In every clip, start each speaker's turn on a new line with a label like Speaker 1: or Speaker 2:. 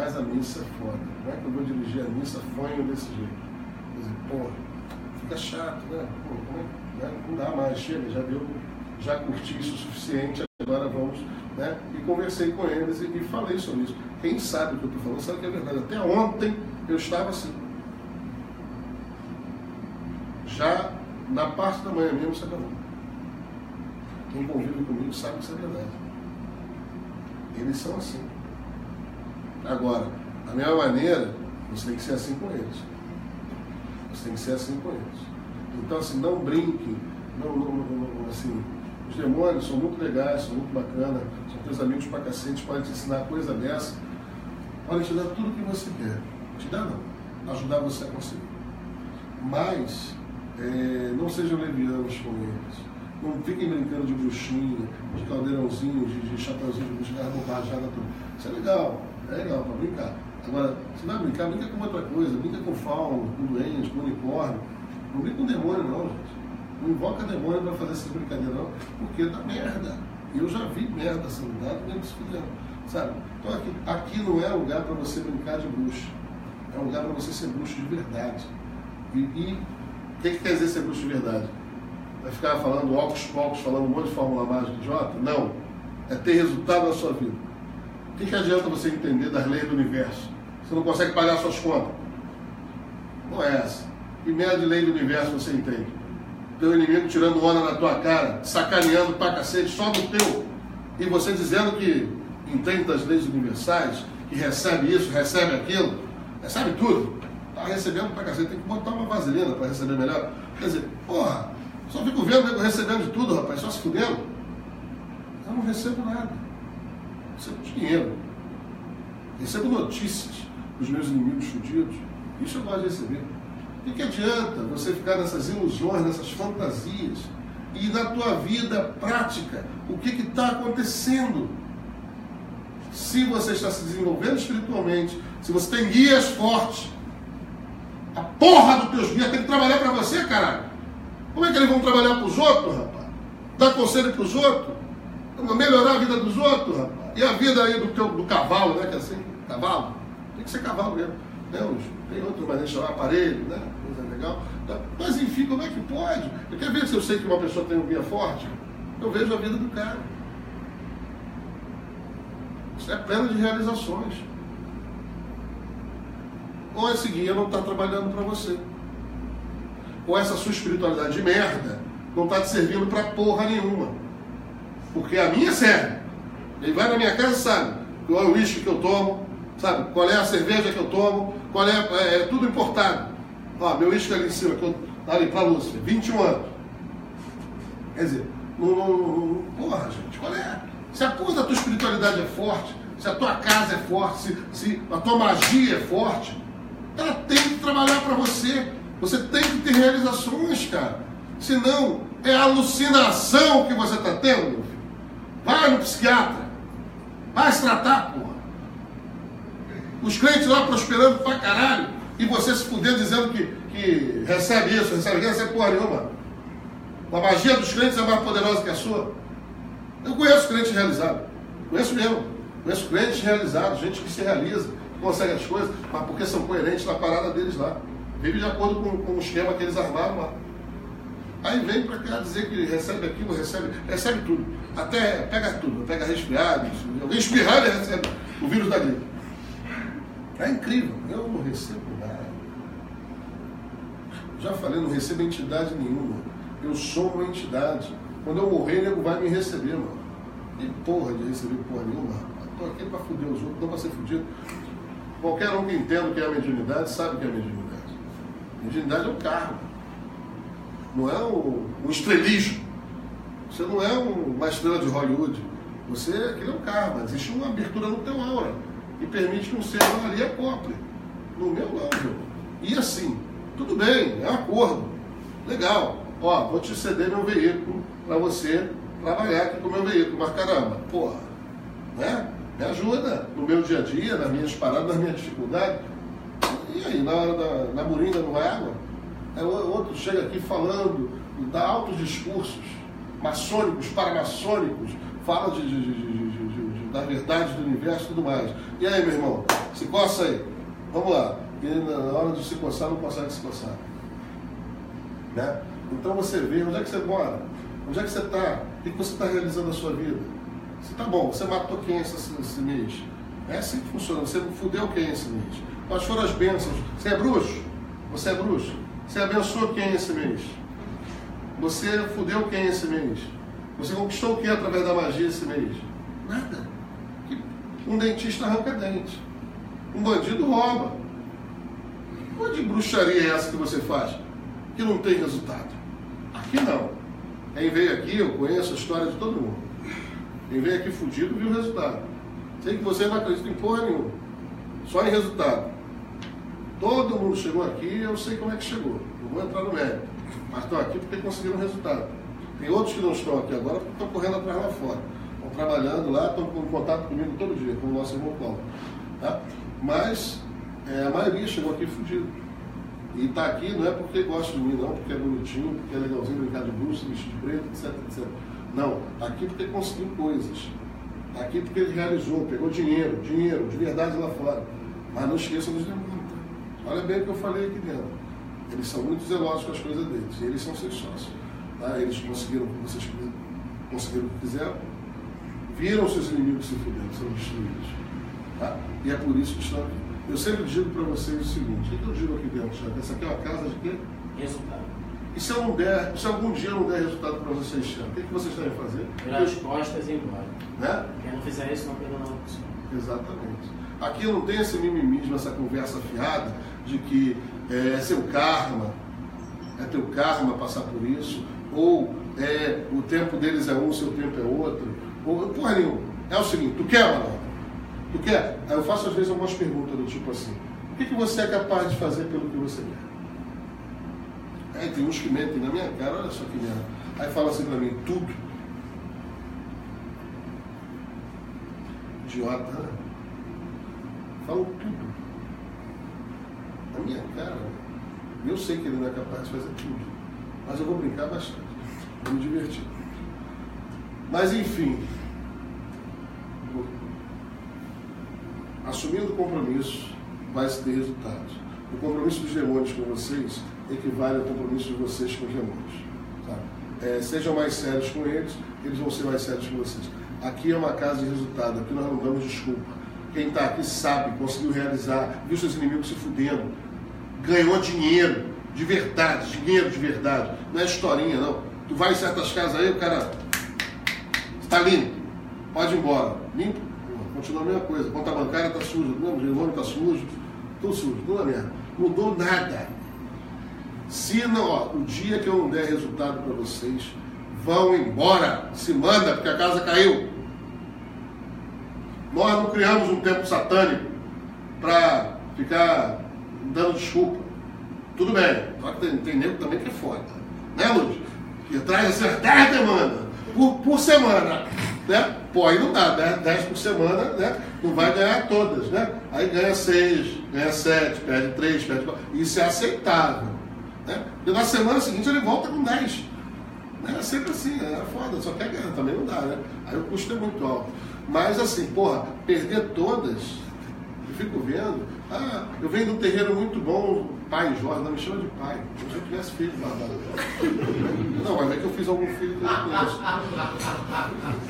Speaker 1: Mas a missa é foda. Como é que eu vou dirigir a missa fanho desse jeito? Quer dizer, pô, fica chato, né? Pô, é, né? Não dá mais, chega, já deu, já curti isso o suficiente, agora vamos, né? E conversei com eles e, e falei sobre isso. Quem sabe o que eu estou falando sabe que é verdade. Até ontem eu estava assim. Já na parte da manhã mesmo, sabe não. Quem convive comigo sabe que isso é verdade. Eles são assim. Agora, da mesma maneira, você tem que ser assim com eles. Você tem que ser assim com eles. Então, assim, não brinque, não, não, não assim, os demônios são muito legais, são muito bacanas, são teus amigos pra cacete, podem te ensinar coisa dessa, podem te dar tudo o que você quer. Te dar não, ajudar você a conseguir. Mas é, não sejam levianos com eles. Não fiquem brincando de bruxinha, de caldeirãozinho, de, de chapeuzinho de bruxinha, bobajada, tudo. Isso é legal, é legal para brincar. Agora, você vai brincar, brinca com outra coisa, brinca com fauno, com doente, com unicórnio. Não brinca com demônio não, gente. Não invoca demônio para fazer essa brincadeira não, porque dá merda. Eu já vi merda sendo dado mesmo se fudendo. Sabe? Então aqui, aqui não é lugar para você brincar de bruxo. É lugar para você ser bruxo de verdade. E, o que, que quer dizer ser bruxo de verdade? Vai ficar falando óculos pocos, falando um monte de fórmula mágica idiota? Não. É ter resultado na sua vida. O que, que adianta você entender das leis do universo? Você não consegue pagar suas contas. Não é essa. Merda de lei do universo você entende? Teu inimigo tirando onda na tua cara, sacaneando pra cacete, só no teu. E você dizendo que entende das leis universais, que recebe isso, recebe aquilo, recebe tudo. Tá recebendo pra cacete, tem que botar uma vaselina para receber melhor. Quer dizer, porra, só fico vendo nego recebendo de tudo, rapaz, só se fudendo. Eu não recebo nada. Recebo dinheiro. Recebo notícias dos meus inimigos fudidos. Isso eu gosto de receber. Que, que adianta você ficar nessas ilusões, nessas fantasias? E na tua vida prática, o que está acontecendo? Se você está se desenvolvendo espiritualmente, se você tem guias fortes, a porra dos teus guias tem que trabalhar para você, caralho. Como é que eles vão trabalhar para os outros, rapaz? Dar conselho para os outros? Melhorar a vida dos outros, rapaz? E a vida aí do, teu, do cavalo, né? Que é assim, cavalo? Tem que ser cavalo mesmo. Né? Tem outro maneira de chamar aparelho, né? Coisa legal. Mas enfim, como é que pode? Eu quero ver se eu sei que uma pessoa tem um guia forte. Eu vejo a vida do cara. Isso é pleno de realizações. Ou esse guia não está trabalhando para você ou essa sua espiritualidade de merda não está te servindo para porra nenhuma. Porque a minha serve. Ele vai na minha casa sabe qual é o uísque que eu tomo, sabe? Qual é a cerveja que eu tomo, qual é, é, é tudo importado. Ó, meu uísque ali em cima, que eu, ali para Lúcia, 21 anos. Quer dizer, não, não, não, porra, gente, qual é? Se a porra da tua espiritualidade é forte, se a tua casa é forte, se, se a tua magia é forte, ela tem que trabalhar para você. Você tem que ter realizações, cara. Senão, é alucinação que você está tendo. Vai no psiquiatra. Vai se tratar, porra. Os crentes lá prosperando pra caralho. E você se fudendo dizendo que, que recebe isso, recebe aquilo, recebe porra nenhuma. A magia dos crentes é mais poderosa que a sua. Eu conheço crentes realizados. Conheço mesmo. Conheço crentes realizados, gente que se realiza, que consegue as coisas, mas porque são coerentes na parada deles lá. Vive de acordo com, com o esquema que eles armaram lá. Aí vem para cá dizer que recebe aquilo, recebe, recebe tudo. Até pega tudo, pega resfriado, alguém espirrar recebe o vírus da gripe. É incrível, eu não recebo nada. Já falei, não recebo entidade nenhuma. Eu sou uma entidade. Quando eu morrer, nego vai me receber, mano. E porra de receber porra nenhuma. Tô aqui para fuder os outros, não para ser fudido. Qualquer um que entenda o que é a mediunidade sabe o que é a mediunidade. Mediunidade é um cargo. Não é um, um estrelismo. Você não é um, uma estrela de Hollywood. Você, aquilo é um karma. Existe uma abertura no teu aura. E permite que um ser ali acople. No meu não, meu. E assim, tudo bem, é um acordo. Legal. Ó, vou te ceder meu veículo para você trabalhar aqui com o meu veículo. Mas caramba, porra, né? Me ajuda no meu dia a dia, nas minhas paradas, nas minhas dificuldades. E aí, na hora da na moringa não vai água? O outro chega aqui falando, dá altos discursos maçônicos, paramaçônicos, fala de, de, de, de da verdade do universo e tudo mais. E aí, meu irmão, se coça aí. Vamos lá. E na hora de se coçar, não consegue se coçar. Né? Então você vê onde é que você mora, onde é que você está, o que você está realizando na sua vida. Você está bom, você matou quem esse, esse mês? É assim que funciona, você fudeu quem esse mês? Quais foram as bênçãos? Você é bruxo? Você é bruxo? Você abençoou quem esse mês? Você fudeu quem esse mês? Você conquistou o que através da magia esse mês? Nada. Um dentista arranca dente. Um bandido rouba. Qual de bruxaria é essa que você faz? Que não tem resultado. Aqui não. Quem veio aqui, eu conheço a história de todo mundo. Quem veio aqui fudido viu o resultado. Sei que você não acredita em porra nenhuma. Só em resultado. Todo mundo chegou aqui eu sei como é que chegou. Não vou entrar no mérito. Mas estão aqui porque conseguiram resultado. Tem outros que não estão aqui agora porque estão correndo atrás lá fora. Estão trabalhando lá, estão em contato comigo todo dia, com o nosso irmão Paulo. Tá? Mas é, a maioria chegou aqui fudido. E está aqui não é porque gosta de mim, não, porque é bonitinho, porque é legalzinho brincar de bruxa, vestir de preto, etc, etc. Não, está aqui porque conseguiu coisas. Está aqui porque ele realizou, pegou dinheiro, dinheiro, de verdade lá fora. Mas não esqueçam dos demônios. Olha bem o que eu falei aqui dentro. Eles são muito zelosos com as coisas deles. E eles são seus sócios. Tá? Eles conseguiram o que vocês conseguiram o que fizeram. Viram seus inimigos se fudendo, são destruídos. Tá? E é por isso que estão aqui. Eu sempre digo para vocês o seguinte: o que eu digo aqui dentro, Tiago? Essa aqui é uma casa de quê?
Speaker 2: Resultado.
Speaker 1: E se eu não der, se algum dia eu não der resultado para vocês, Tiago, o que, que vocês devem fazer?
Speaker 2: Virar as costas e ir embora.
Speaker 1: Né?
Speaker 2: Quem não fizer isso não perdeu nada
Speaker 1: Exatamente. Aqui não tem esse mimimismo, essa conversa fiada de que é, é seu karma, é teu karma passar por isso, ou é, o tempo deles é um, seu tempo é outro, ou porra nenhuma. É o seguinte, tu quer, mano? Tu quer? Aí eu faço às vezes algumas perguntas do tipo assim, o que, que você é capaz de fazer pelo que você quer? Aí tem uns que mentem na minha cara, olha só que merda. Aí fala assim pra mim, tudo. Idiota, né? Falam tudo. Minha cara, eu sei que ele não é capaz de fazer tudo. Mas eu vou brincar bastante. Vou me divertir. Mas enfim, assumindo o compromisso, vai se ter resultados. O compromisso dos demônios com vocês equivale ao compromisso de vocês com os demônios. É, sejam mais sérios com eles, eles vão ser mais sérios com vocês. Aqui é uma casa de resultado, aqui nós não damos desculpa. Quem está aqui sabe, conseguiu realizar, viu seus inimigos se fudendo, ganhou dinheiro de verdade, dinheiro de verdade. Não é historinha, não. Tu vai em certas casas aí, o cara está limpo, pode ir embora. Limpo, continua a mesma coisa. Conta bancária está suja, o nome está sujo, tudo sujo, tudo a merda. Mudou nada. Se não, ó, o dia que eu não der resultado para vocês, vão embora. Se manda, porque a casa caiu. Nós não criamos um templo satânico para ficar dando desculpa. Tudo bem, só que tem, tem nego também que é foda. Né, Luz? Que traz assim, 10 demandas por, por semana. Né? Pô, aí não dá, 10, 10 por semana, né? Não vai ganhar todas, né? Aí ganha 6, ganha 7, perde 3, perde 4. Isso é aceitável. Né? E na semana seguinte ele volta com 10. Né? É sempre assim, é foda, só quer ganhar, também não dá, né? Aí o custo é muito alto. Mas assim, porra, perder todas, fico vendo, ah, eu venho de um terreiro muito bom, pai Jorge, não me chama de pai, como se eu tivesse filho barbado. Não, mas é que eu fiz algum filho depois.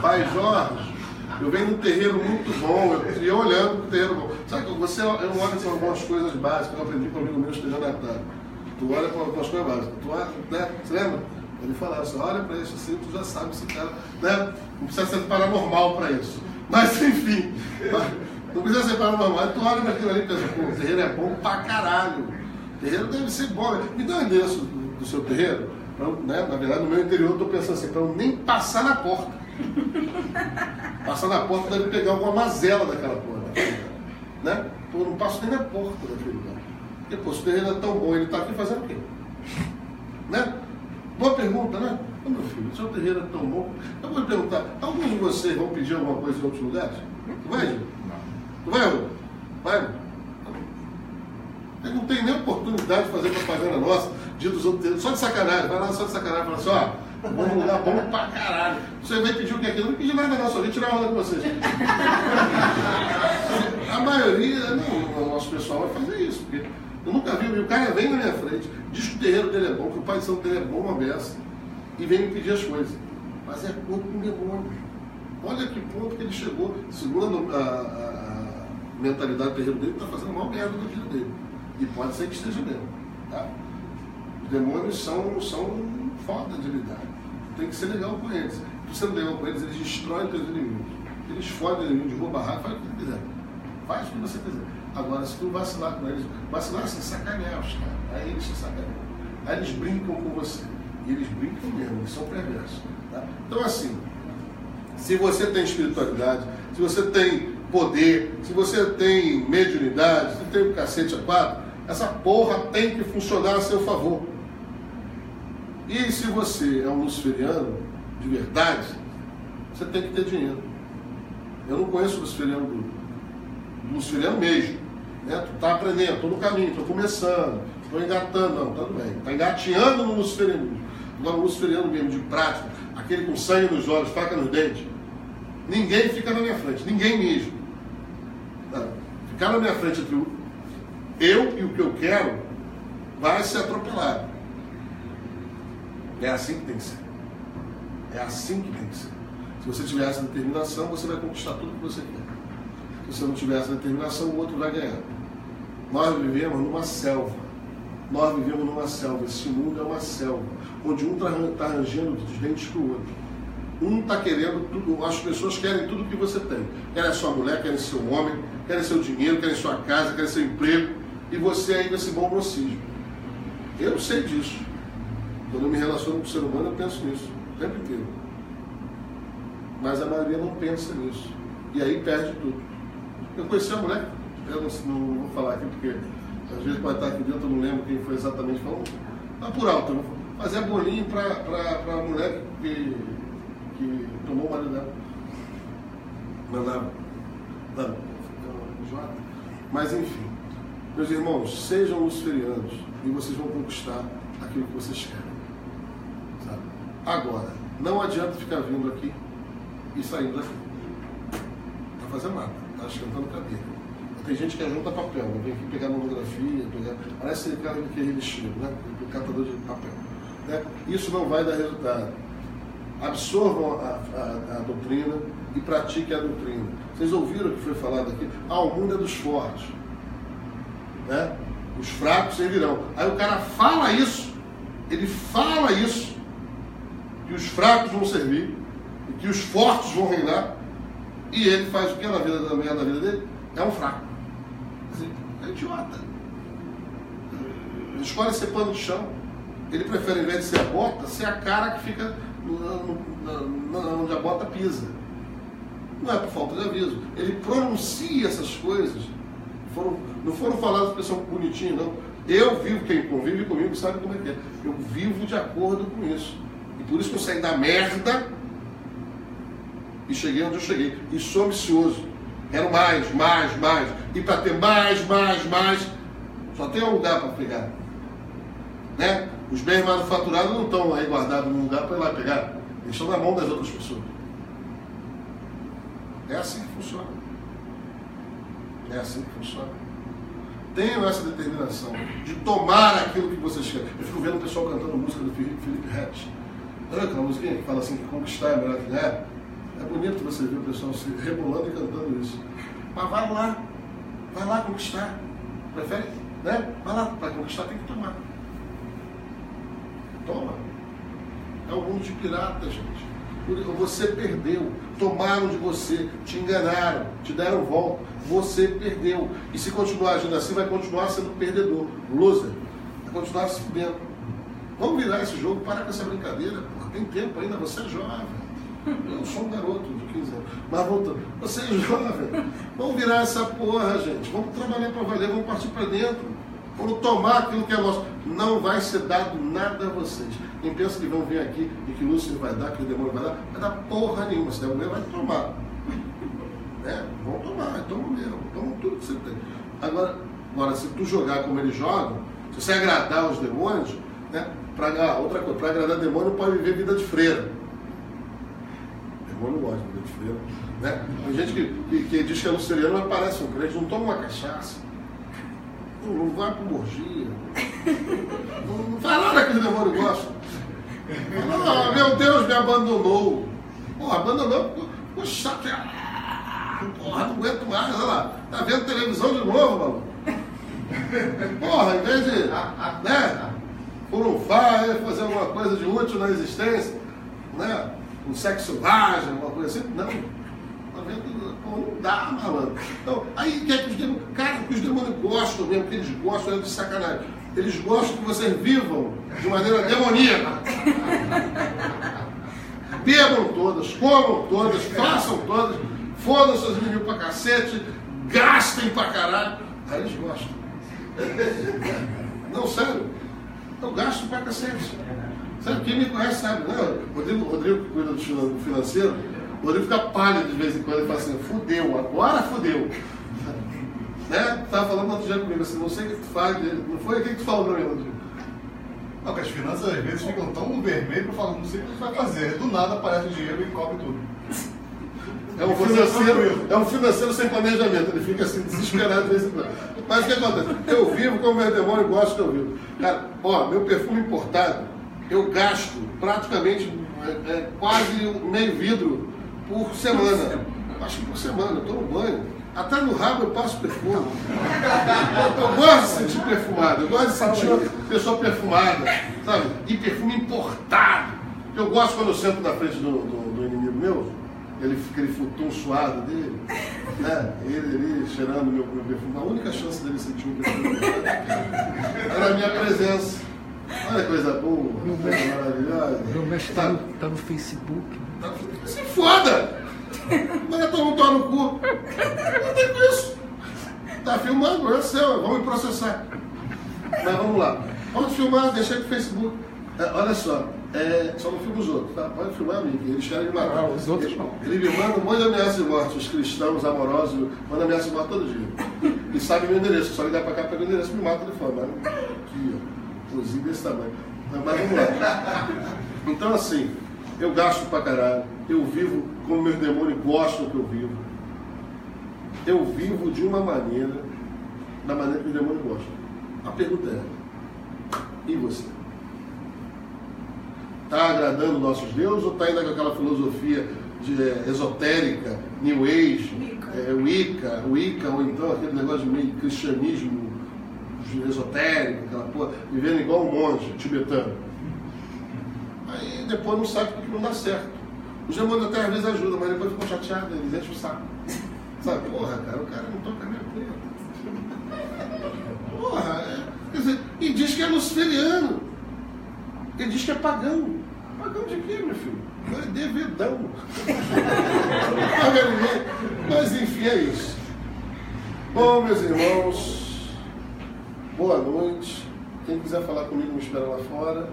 Speaker 1: Pai Jorge, eu venho de um terreiro muito bom, eu, eu olhando para o terreiro bom. Sabe, você eu olho para algumas coisas básicas, eu aprendi com um amigo meu à tarde. Tu olha para as coisas básicas, tu olha, né? Você lembra? Ele falava assim, olha para isso assim, tu já sabe se cara, né? Não precisa ser paranormal para isso. Mas enfim, não precisa ser paranormal. Tu olha para aquilo ali e pensa, pô, o terreiro é bom pra caralho. O terreiro deve ser bom. Me dá o endereço do, do seu terreiro. Pra, né? Na verdade, no meu interior, eu estou pensando assim, para eu nem passar na porta. Passar na porta deve pegar alguma mazela daquela porta. Né? Pô, eu não passo nem na porta daquele lugar. Porque, pô, se o terreiro é tão bom, ele está aqui fazendo o quê? Né? Boa pergunta, né? Ô, meu filho, o seu terreiro é tão bom. Eu vou perguntar, alguns de vocês vão pedir alguma coisa em outros lugares? Vai, Gil? Vai, Rô? Vai? Ele não tem nem oportunidade de fazer propaganda nossa, dia dos outros, só de sacanagem. Vai lá só de sacanagem, fala assim, ó, Vou num lugar bom pra caralho. Você vai pedir o que aqui? Eu não pedi nada não, só vim tirar onda com vocês. A maioria, não, o nosso pessoal vai fazer isso, porque eu nunca vi, o cara vem na minha frente, diz que o terreiro dele é bom, que o pai de santo dele é bom, uma beça, e vem me pedir as coisas. Mas é corpo com demônio. Olha que ponto que ele chegou, segundo a, a mentalidade do terreiro dele, está fazendo mal merda na vida dele. E pode ser que esteja mesmo. Tá? Os demônios são, são foda de lidar. Tem que ser legal com eles. Se você não legal com eles, eles destroem teus inimigos. Eles fodem o inimigo, derrubam barraco, faz o que quiser. Faz o que você quiser. Agora, se tu vacilar com eles, vacilar assim, sacanear os caras. Aí eles te sacaneiam. Aí eles brincam com você. E eles brincam mesmo, eles são perversos. Tá? Então, assim, se você tem espiritualidade, se você tem poder, se você tem mediunidade, se tem um cacete a quatro, essa porra tem que funcionar a seu favor. E se você é um luciferiano de verdade, você tem que ter dinheiro. Eu não conheço luciferiano do, luciferiano mesmo. Né? Tu está aprendendo, estou no caminho, estou começando, estou engatando, não, tudo bem. Está engateando no luciferiano. Agora o luciferiano mesmo, de prática, aquele com sangue nos olhos, faca nos dentes, ninguém fica na minha frente, ninguém mesmo. Ficar na minha frente entre eu e o que eu quero, vai ser atropelado. É assim que tem que ser. É assim que tem que ser. Se você tiver essa determinação, você vai conquistar tudo que você quer. Se você não tiver essa determinação, o outro vai ganhar. Nós vivemos numa selva. Nós vivemos numa selva. Esse mundo é uma selva. Onde um está tá arranjando dos dentes para o outro. Um está querendo tudo, as pessoas querem tudo que você tem. Querem a sua mulher, querem seu homem, querem seu dinheiro, querem sua casa, querem seu emprego. E você ainda se bom mocismo. Eu sei disso. Quando eu me relaciono com o ser humano, eu penso nisso, o tempo inteiro. Mas a maioria não pensa nisso. E aí perde tudo. Eu conheci a mulher, eu não, não vou falar aqui porque às vezes pode estar aqui dentro, eu não lembro quem foi exatamente falando. Mas por alto, eu fazer bolinho para a mulher que, que tomou o marido dela. Mandava. Não, mas enfim, meus irmãos, sejam luciferianos e vocês vão conquistar aquilo que vocês querem. Sabe? Agora, não adianta ficar vindo aqui e saindo daqui. Não está fazendo nada, está esquentando cadeira. Tem gente que ajunta papel, né? vem aqui pegar monografia, pegar. Parece aquele cara que é revestido, né? O catador de papel. Né? Isso não vai dar resultado. Absorvam a, a, a doutrina e pratiquem a doutrina. Vocês ouviram o que foi falado aqui? Ah, o mundo é dos fortes. Né? Os fracos servirão. Aí o cara fala isso, ele fala isso, que os fracos vão servir, e que os fortes vão reinar, e ele faz o que na vida da mulher da vida dele? É um fraco. Assim, é idiota. Ele escolhe ser pano de chão. Ele prefere, em vez de ser a bota, ser a cara que fica onde a bota pisa. Não é por falta de aviso. Ele pronuncia essas coisas. Foram, não foram faladas por pessoa bonitinha, não. Eu vivo, quem convive comigo sabe como é que é. Eu vivo de acordo com isso. E por isso que eu saí da merda e cheguei onde eu cheguei. E sou ambicioso. Quero mais, mais, mais. E para ter mais, mais, mais, só tem um lugar para pegar. Né? Os bens manufaturados não estão aí guardados num lugar para ir lá pegar. Eles estão na mão das outras pessoas. É assim que funciona. É assim que funciona. Tenham essa determinação de tomar aquilo que vocês querem. Eu fico vendo o pessoal cantando música do Felipe, Rett. Sabe aquela música que fala assim que conquistar é melhor que ganhar? É bonito você ver o pessoal se rebolando e cantando isso. Mas vai lá, vai lá conquistar. Prefere, né? Vai lá, para conquistar tem que tomar. Toma. É um mundo de pirata, gente. Você perdeu, tomaram de você, te enganaram, te deram volta. Você perdeu. E se continuar agindo assim, vai continuar sendo perdedor, loser. Vai continuar se fudendo. Vamos virar esse jogo, parar com essa brincadeira. Porra, tem tempo ainda, você é jovem. Eu sou um garoto de 15 anos. Mas voltando, você é jovem. Vamos virar essa porra, gente. Vamos trabalhar para valer, vamos partir para dentro. Vamos tomar aquilo que é nosso. Não vai ser dado nada a vocês. Quem pensa que vão vir aqui e que Lúcifer vai dar, que o demônio vai dar, vai dar porra nenhuma. Se der mulher, vai tomar. É, vão tomar, tomam mesmo, tomam tudo que você tem. Agora, agora, se tu jogar como eles jogam, se você agradar os demônios, né, Pra, ah, outra coisa, para agradar demônio pode viver vida de freira. Demônio gosta de vida de freira. Né? Tem gente que, que, que diz que é luceriano, mas parece um crente, não toma uma cachaça. Não, vai para morgia. Não, não faz nada que o demônio gosta. Ah, meu Deus me abandonou. Porra, abandonou, ficou chato. Porra, não aguento mais, olha lá. Tá vendo televisão de novo, mano? Porra, em vez de. Né? Furunfar, fazer alguma coisa de útil na existência, né? Um sexo selvagem, alguma coisa assim. Não. Tá? Pô, não dá, malandro. Então, aí quer que os demônios. Cara, que os demônios gostam mesmo, que eles gostam é de sacanagem. Eles gostam que vocês vivam de maneira demoníaca. Bebam todas, comam todas, façam todas, fodam seus inimigos pra cacete, gastem pra caralho. Aí eles gostam. Não, sério. Eu gasto pra cacete. Sabe, quem me conhece sabe, né? Rodrigo, Rodrigo que cuida do financeiro, Rodrigo fica pálido de vez em quando e fala assim, fudeu, agora fudeu. Né? Estava falando outro dia comigo assim, não sei o que tu faz. Não foi o que tu falou pra mim dia?
Speaker 3: Não, que as finanças às vezes ficam tão vermelho para falar, não sei o que vai fazer. Do nada aparece o dinheiro e cobre tudo.
Speaker 1: É um, financeiro, é um financeiro sem planejamento, ele fica assim desesperado de vez em quando. Mas o que acontece? Eu vivo como meu demônio gosto que eu vivo. Cara, ó, meu perfume importado, eu gasto praticamente é, é, quase meio vidro por semana. Acho que por semana, eu no banho. Até no rabo eu passo perfume. Eu gosto de sentir perfumado, eu gosto de sentir uma pessoa perfumada, sabe? E perfume importado. Eu gosto quando eu sento na frente do, do, do inimigo meu, ele, aquele futum suado dele, né? Ele ali cheirando meu, meu perfume. A única chance dele sentir um perfume era a minha presença. Olha que coisa boa, coisa maravilhosa.
Speaker 4: Meu mestre tá, no, tá no Facebook.
Speaker 1: Tá, se foda! Manda todo mundo tomar no cu. Não tem com isso. Tá filmando, é seu, vamos me processar. Mas vamos lá. Pode filmar, deixa aí pro Facebook. É, olha só, é, só não filma os outros, tá? Pode filmar a mim, que eles querem me matar.
Speaker 4: Ah, os outros
Speaker 1: ele,
Speaker 4: não.
Speaker 1: Ele me manda um monte de ameaças de morte, os cristãos amorosos, manda ameaças de morte todo dia. E sabe meu endereço, só ligar pra cá, pega o endereço e me mata o telefone. Mas, aqui, ó, inclusive desse tamanho. Mas vamos lá. Então assim, eu gasto pra caralho, eu vivo como meus demônios gostam que eu vivo. Eu vivo de uma maneira, da maneira que os demônios gostam. A pergunta é, e você? Está agradando nossos deuses ou está indo com aquela filosofia de, é, esotérica, New Age, é, Wicca, Wicca, ou então aquele negócio de meio cristianismo esotérico, aquela porra, vivendo igual um monge tibetano. Aí depois não sabe porque não dá certo. Os demônios até às vezes ajudam, mas depois ficam chateados, eles enchem o saco. Sabe, porra, cara, o cara não toca minha preta. Porra, é, quer dizer, e diz que é luciferiano. Ele diz que é pagão. Pagão de quê, meu filho? É devedão. Mas enfim, é isso. Bom, meus irmãos, boa noite. Quem quiser falar comigo, me espera lá fora.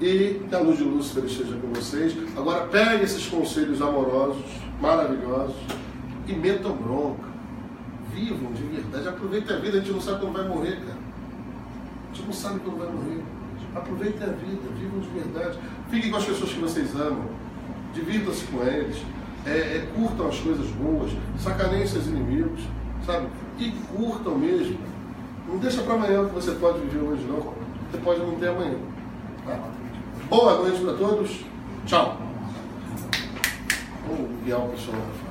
Speaker 1: E que a luz de Lúcifer esteja com vocês. Agora pegue esses conselhos amorosos, maravilhosos, e metam bronca. Vivam de verdade. Aproveitem a vida, a gente não sabe quando vai morrer, cara. A gente não sabe quando vai morrer. Aproveitem a vida, vivam de verdade. Fiquem com as pessoas que vocês amam. Divirtam-se com eles. É, é, curtam as coisas boas. Sacaneiem seus inimigos. Sabe? E curtam mesmo. Não deixa para amanhã que você pode viver hoje, não. Você pode não ter amanhã. Tá? Boa noite para todos. Tchau. Vamos guiar o pessoal.